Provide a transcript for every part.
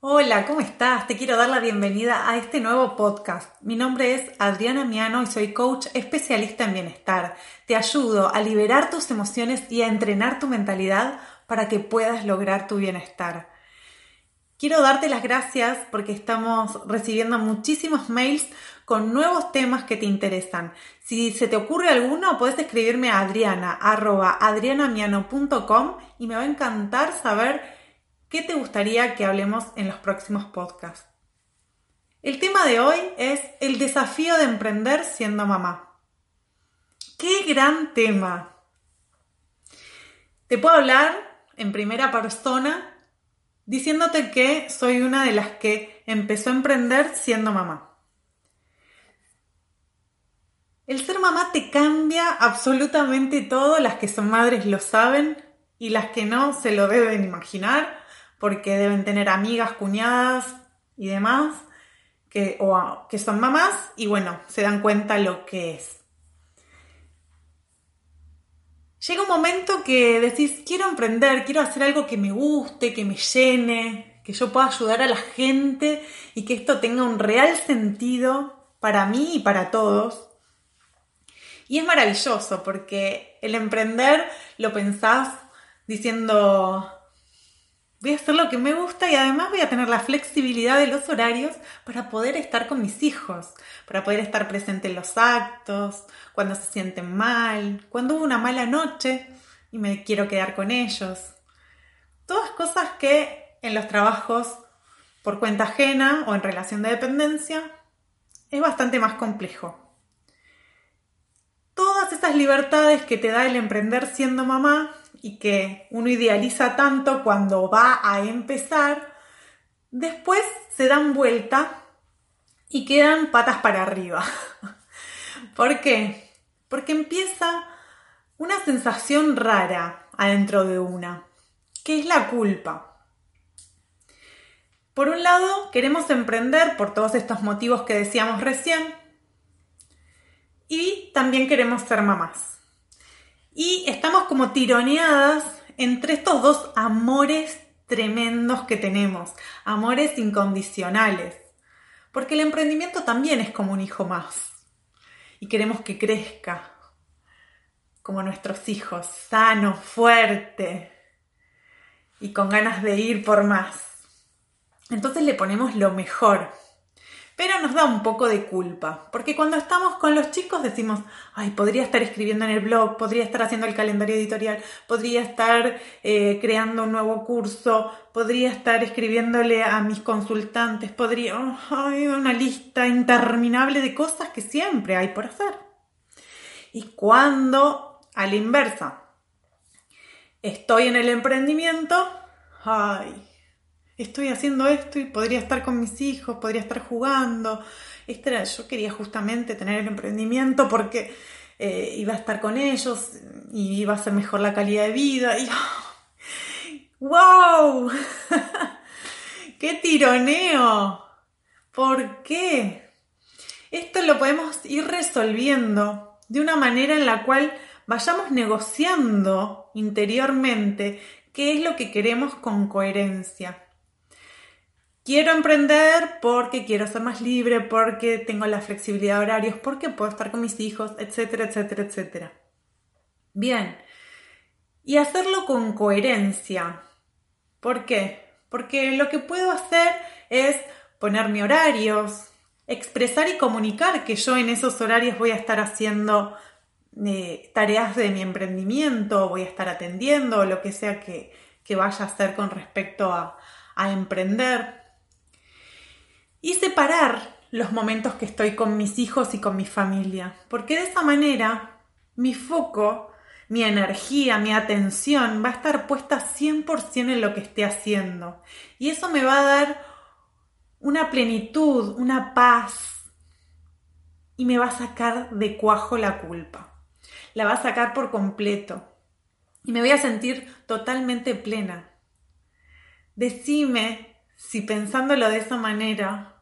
Hola, ¿cómo estás? Te quiero dar la bienvenida a este nuevo podcast. Mi nombre es Adriana Miano y soy coach especialista en bienestar. Te ayudo a liberar tus emociones y a entrenar tu mentalidad para que puedas lograr tu bienestar. Quiero darte las gracias porque estamos recibiendo muchísimos mails con nuevos temas que te interesan. Si se te ocurre alguno, puedes escribirme a adriana, adrianamiano.com y me va a encantar saber ¿Qué te gustaría que hablemos en los próximos podcasts? El tema de hoy es el desafío de emprender siendo mamá. ¡Qué gran tema! Te puedo hablar en primera persona diciéndote que soy una de las que empezó a emprender siendo mamá. El ser mamá te cambia absolutamente todo, las que son madres lo saben y las que no se lo deben imaginar porque deben tener amigas, cuñadas y demás que, o, que son mamás y bueno, se dan cuenta lo que es. Llega un momento que decís, quiero emprender, quiero hacer algo que me guste, que me llene, que yo pueda ayudar a la gente y que esto tenga un real sentido para mí y para todos. Y es maravilloso porque el emprender lo pensás diciendo, Voy a hacer lo que me gusta y además voy a tener la flexibilidad de los horarios para poder estar con mis hijos, para poder estar presente en los actos, cuando se sienten mal, cuando hubo una mala noche y me quiero quedar con ellos. Todas cosas que en los trabajos por cuenta ajena o en relación de dependencia es bastante más complejo. Todas esas libertades que te da el emprender siendo mamá y que uno idealiza tanto cuando va a empezar, después se dan vuelta y quedan patas para arriba. ¿Por qué? Porque empieza una sensación rara adentro de una, que es la culpa. Por un lado, queremos emprender por todos estos motivos que decíamos recién y también queremos ser mamás. Y estamos como tironeadas entre estos dos amores tremendos que tenemos, amores incondicionales. Porque el emprendimiento también es como un hijo más. Y queremos que crezca como nuestros hijos, sano, fuerte y con ganas de ir por más. Entonces le ponemos lo mejor pero nos da un poco de culpa, porque cuando estamos con los chicos decimos, ay, podría estar escribiendo en el blog, podría estar haciendo el calendario editorial, podría estar eh, creando un nuevo curso, podría estar escribiéndole a mis consultantes, podría, ay, una lista interminable de cosas que siempre hay por hacer. Y cuando, a la inversa, estoy en el emprendimiento, ay, estoy haciendo esto y podría estar con mis hijos, podría estar jugando. Este era, yo quería justamente tener el emprendimiento porque eh, iba a estar con ellos y iba a ser mejor la calidad de vida. ¡Wow! ¡Qué tironeo! ¿Por qué? Esto lo podemos ir resolviendo de una manera en la cual vayamos negociando interiormente qué es lo que queremos con coherencia. Quiero emprender porque quiero ser más libre, porque tengo la flexibilidad de horarios, porque puedo estar con mis hijos, etcétera, etcétera, etcétera. Bien. Y hacerlo con coherencia. ¿Por qué? Porque lo que puedo hacer es ponerme horarios, expresar y comunicar que yo en esos horarios voy a estar haciendo eh, tareas de mi emprendimiento, voy a estar atendiendo, lo que sea que, vaya a hacer con respecto a, a emprender y separar los momentos que estoy con mis hijos y con mi familia, porque de esa manera mi foco, mi energía, mi atención va a estar puesta 100% en lo que esté haciendo y eso me va a dar una plenitud, una paz y me va a sacar de cuajo la culpa. La va a sacar por completo y me voy a sentir totalmente plena. Decime si pensándolo de esa manera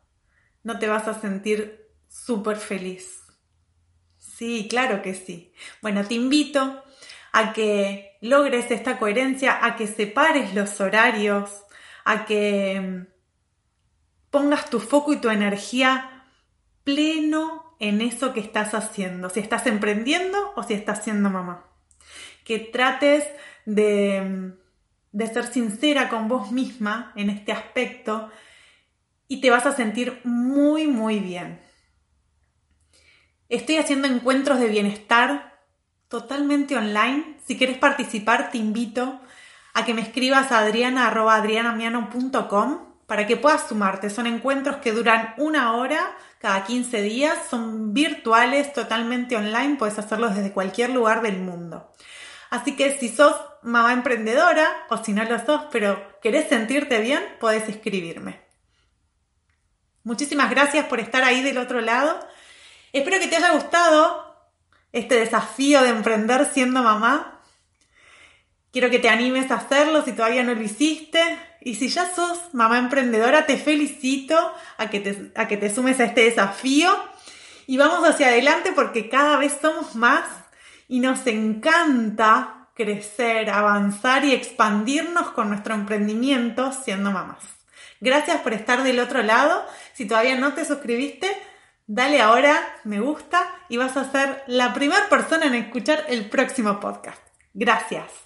no te vas a sentir súper feliz. Sí, claro que sí. Bueno, te invito a que logres esta coherencia, a que separes los horarios, a que pongas tu foco y tu energía pleno en eso que estás haciendo, si estás emprendiendo o si estás siendo mamá. Que trates de, de ser sincera con vos misma en este aspecto y te vas a sentir muy, muy bien. Estoy haciendo encuentros de bienestar totalmente online. Si quieres participar, te invito a que me escribas a adriana.adrianamiano.com para que puedas sumarte. Son encuentros que duran una hora cada 15 días, son virtuales, totalmente online, puedes hacerlos desde cualquier lugar del mundo. Así que si sos mamá emprendedora o si no lo sos, pero querés sentirte bien, podés escribirme. Muchísimas gracias por estar ahí del otro lado. Espero que te haya gustado este desafío de emprender siendo mamá. Quiero que te animes a hacerlo si todavía no lo hiciste. Y si ya sos mamá emprendedora, te felicito a que te, a que te sumes a este desafío. Y vamos hacia adelante porque cada vez somos más y nos encanta crecer, avanzar y expandirnos con nuestro emprendimiento siendo mamás. Gracias por estar del otro lado. Si todavía no te suscribiste, dale ahora me gusta y vas a ser la primera persona en escuchar el próximo podcast. Gracias.